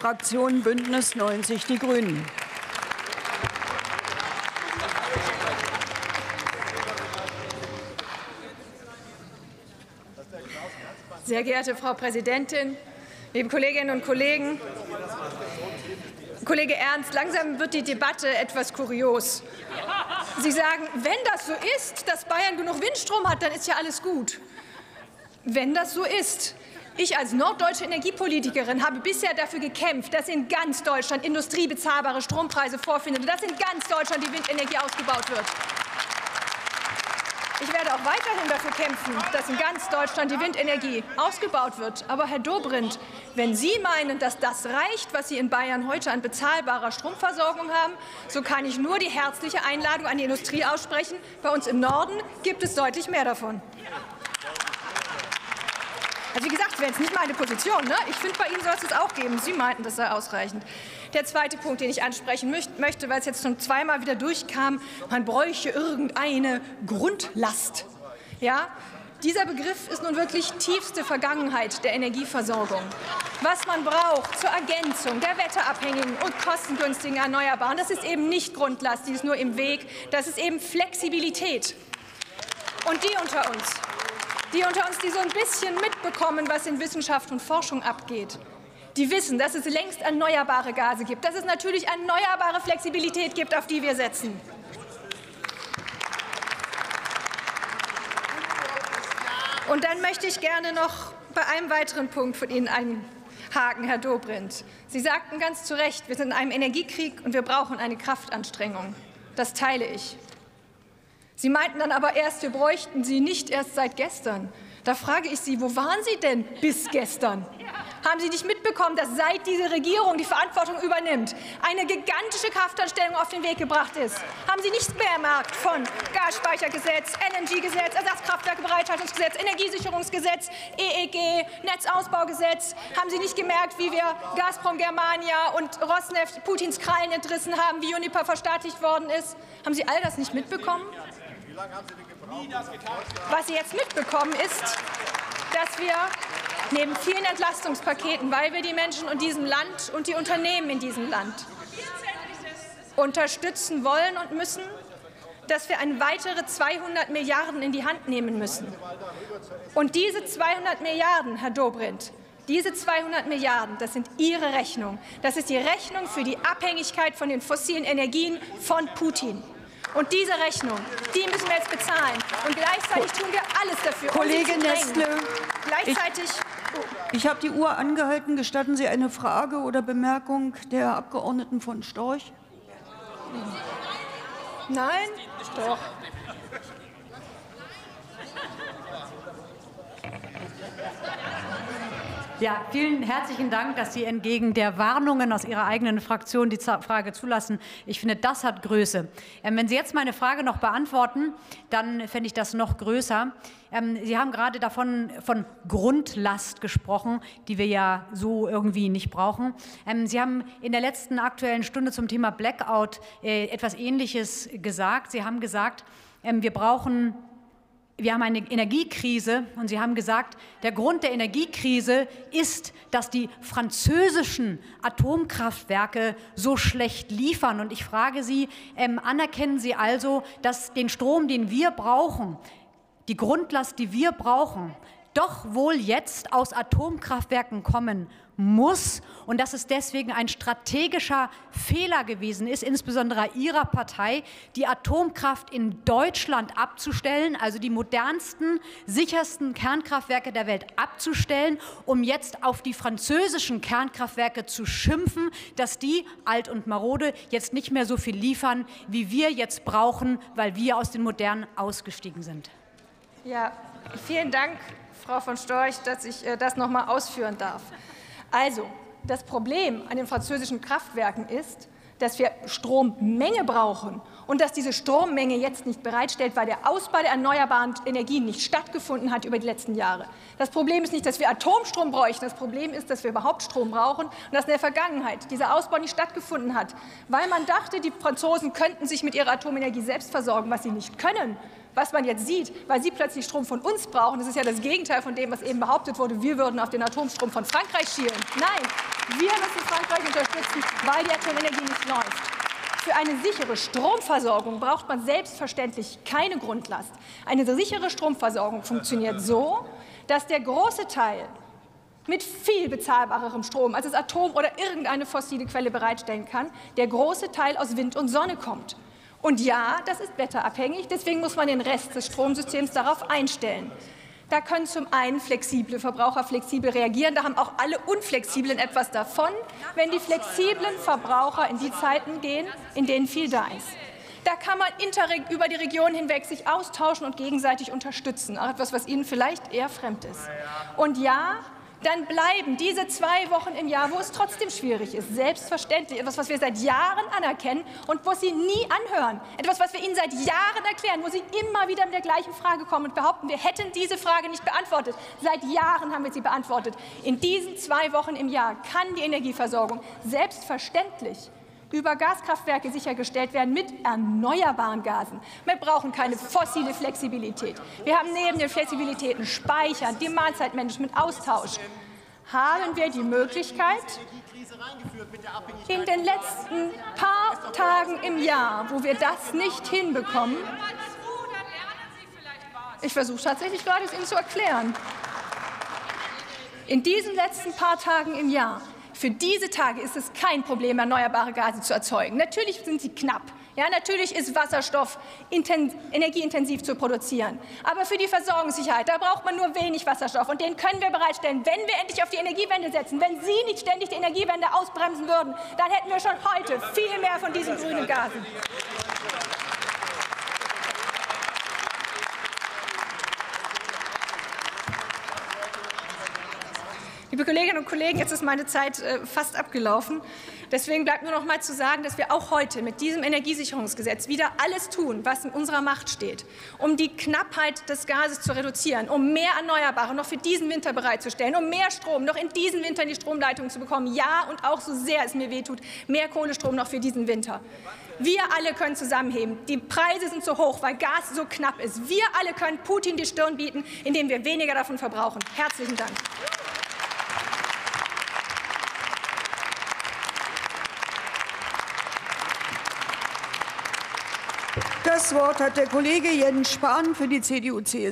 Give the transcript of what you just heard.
Fraktion Bündnis 90 Die Grünen. Sehr geehrte Frau Präsidentin, liebe Kolleginnen und Kollegen! Kollege Ernst, langsam wird die Debatte etwas kurios. Sie sagen, wenn das so ist, dass Bayern genug Windstrom hat, dann ist ja alles gut. Wenn das so ist, ich als norddeutsche Energiepolitikerin habe bisher dafür gekämpft, dass in ganz Deutschland industriebezahlbare Strompreise vorfinden und dass in ganz Deutschland die Windenergie ausgebaut wird. Ich werde auch weiterhin dafür kämpfen, dass in ganz Deutschland die Windenergie ausgebaut wird. Aber Herr Dobrindt, wenn Sie meinen, dass das reicht, was Sie in Bayern heute an bezahlbarer Stromversorgung haben, so kann ich nur die herzliche Einladung an die Industrie aussprechen. Bei uns im Norden gibt es deutlich mehr davon. Also wie gesagt, wäre jetzt nicht meine Position. Ne? Ich finde, bei Ihnen soll es das auch geben. Sie meinten, das sei ausreichend. Der zweite Punkt, den ich ansprechen möchte, weil es jetzt schon zweimal wieder durchkam, man bräuchte irgendeine Grundlast. Ja, dieser Begriff ist nun wirklich tiefste Vergangenheit der Energieversorgung. Was man braucht zur Ergänzung der wetterabhängigen und kostengünstigen Erneuerbaren, das ist eben nicht Grundlast, die ist nur im Weg, das ist eben Flexibilität. Und die unter uns, die unter uns, die so ein bisschen mitbekommen, was in Wissenschaft und Forschung abgeht, die wissen, dass es längst erneuerbare Gase gibt, dass es natürlich erneuerbare Flexibilität gibt, auf die wir setzen. Und dann möchte ich gerne noch bei einem weiteren Punkt von Ihnen einhaken, Herr Dobrindt. Sie sagten ganz zu Recht, wir sind in einem Energiekrieg und wir brauchen eine Kraftanstrengung. Das teile ich. Sie meinten dann aber erst, wir bräuchten sie nicht erst seit gestern. Da frage ich Sie, wo waren Sie denn bis gestern? Haben Sie nicht mitbekommen, dass seit diese Regierung die Verantwortung übernimmt, eine gigantische Kraftanstellung auf den Weg gebracht ist? Haben Sie nichts mehr gemerkt von Gasspeichergesetz, LNG-Gesetz, Ersatzkraftwerkebereithaltungsgesetz, Energiesicherungsgesetz, EEG, Netzausbaugesetz? Haben Sie nicht gemerkt, wie wir Gazprom Germania und Rosneft Putins Krallen entrissen haben, wie Uniper verstaatlicht worden ist? Haben Sie all das nicht mitbekommen? Was Sie jetzt mitbekommen ist, dass wir neben vielen Entlastungspaketen, weil wir die Menschen in diesem Land und die Unternehmen in diesem Land unterstützen wollen und müssen, dass wir ein weitere 200 Milliarden in die Hand nehmen müssen. Und diese 200 Milliarden, Herr Dobrindt, diese 200 Milliarden, das sind Ihre Rechnung. Das ist die Rechnung für die Abhängigkeit von den fossilen Energien von Putin. Und diese Rechnung, die müssen wir jetzt bezahlen. Und gleichzeitig tun wir alles dafür. Kollege um Nestle, gleichzeitig. Ich, ich habe die Uhr angehalten. Gestatten Sie eine Frage oder Bemerkung der Abgeordneten von Storch? Nein? Doch. Ja, vielen herzlichen Dank, dass Sie entgegen der Warnungen aus Ihrer eigenen Fraktion die Frage zulassen. Ich finde, das hat Größe. Ähm, wenn Sie jetzt meine Frage noch beantworten, dann fände ich das noch größer. Ähm, Sie haben gerade davon von Grundlast gesprochen, die wir ja so irgendwie nicht brauchen. Ähm, Sie haben in der letzten aktuellen Stunde zum Thema Blackout äh, etwas Ähnliches gesagt. Sie haben gesagt, wir brauchen wir haben eine Energiekrise und Sie haben gesagt, der Grund der Energiekrise ist, dass die französischen Atomkraftwerke so schlecht liefern. Und ich frage Sie, ähm, anerkennen Sie also, dass den Strom, den wir brauchen, die Grundlast, die wir brauchen, doch wohl jetzt aus Atomkraftwerken kommen muss und dass es deswegen ein strategischer Fehler gewesen ist, insbesondere Ihrer Partei, die Atomkraft in Deutschland abzustellen, also die modernsten, sichersten Kernkraftwerke der Welt abzustellen, um jetzt auf die französischen Kernkraftwerke zu schimpfen, dass die alt und marode jetzt nicht mehr so viel liefern, wie wir jetzt brauchen, weil wir aus den modernen ausgestiegen sind. Ja, vielen Dank, Frau von Storch, dass ich äh, das noch mal ausführen darf. Also, das Problem an den französischen Kraftwerken ist, dass wir Strommenge brauchen und dass diese Strommenge jetzt nicht bereitstellt, weil der Ausbau der erneuerbaren Energien nicht stattgefunden hat über die letzten Jahre. Das Problem ist nicht, dass wir Atomstrom bräuchten. Das Problem ist, dass wir überhaupt Strom brauchen und dass in der Vergangenheit dieser Ausbau nicht stattgefunden hat, weil man dachte, die Franzosen könnten sich mit ihrer Atomenergie selbst versorgen, was sie nicht können, Was man jetzt sieht, weil Sie plötzlich Strom von uns brauchen, das ist ja das Gegenteil von dem, was eben behauptet wurde, wir würden auf den Atomstrom von Frankreich schielen. Nein, wir müssen Frankreich unterstützen, weil die Atomenergie nicht läuft. Für eine sichere Stromversorgung braucht man selbstverständlich keine Grundlast. Eine sichere Stromversorgung funktioniert so, dass der große Teil mit viel bezahlbarerem Strom, als es Atom oder irgendeine fossile Quelle bereitstellen kann, der große Teil aus Wind und Sonne kommt. Und ja, das ist wetterabhängig, deswegen muss man den Rest des Stromsystems darauf einstellen. Da können zum einen flexible Verbraucher flexibel reagieren. Da haben auch alle Unflexiblen etwas davon, wenn die flexiblen Verbraucher in die Zeiten gehen, in denen viel da ist. Da kann man über die Region hinweg sich austauschen und gegenseitig unterstützen. Auch etwas, was Ihnen vielleicht eher fremd ist. Und ja, dann bleiben diese zwei Wochen im Jahr, wo es trotzdem schwierig ist, selbstverständlich etwas, was wir seit Jahren anerkennen und wo Sie nie anhören. Etwas, was wir Ihnen seit Jahren erklären, wo Sie immer wieder mit der gleichen Frage kommen und behaupten, wir hätten diese Frage nicht beantwortet. Seit Jahren haben wir sie beantwortet. In diesen zwei Wochen im Jahr kann die Energieversorgung selbstverständlich über Gaskraftwerke sichergestellt werden mit erneuerbaren Gasen. Wir brauchen keine fossile Flexibilität. Wir haben neben den Flexibilitäten Speichern, Demandzeitmanagement, Austausch. Haben wir die Möglichkeit, in den letzten paar Tagen im Jahr, wo wir das nicht hinbekommen, ich versuche tatsächlich gerade, es Ihnen zu erklären. In diesen letzten paar Tagen im Jahr für diese Tage ist es kein Problem, erneuerbare Gase zu erzeugen. Natürlich sind sie knapp. Ja, natürlich ist Wasserstoff energieintensiv zu produzieren. Aber für die Versorgungssicherheit, da braucht man nur wenig Wasserstoff. Und den können wir bereitstellen, wenn wir endlich auf die Energiewende setzen. Wenn Sie nicht ständig die Energiewende ausbremsen würden, dann hätten wir schon heute viel mehr von diesen grünen Gasen. Liebe Kolleginnen und Kollegen, jetzt ist meine Zeit äh, fast abgelaufen. Deswegen bleibt nur noch mal zu sagen, dass wir auch heute mit diesem Energiesicherungsgesetz wieder alles tun, was in unserer Macht steht, um die Knappheit des Gases zu reduzieren, um mehr Erneuerbare noch für diesen Winter bereitzustellen, um mehr Strom noch in diesen Winter in die Stromleitung zu bekommen. Ja, und auch so sehr es mir wehtut, mehr Kohlestrom noch für diesen Winter. Wir alle können zusammenheben. Die Preise sind so hoch, weil Gas so knapp ist. Wir alle können Putin die Stirn bieten, indem wir weniger davon verbrauchen. Herzlichen Dank. Das Wort hat der Kollege Jens Spahn für die CDU-CSU.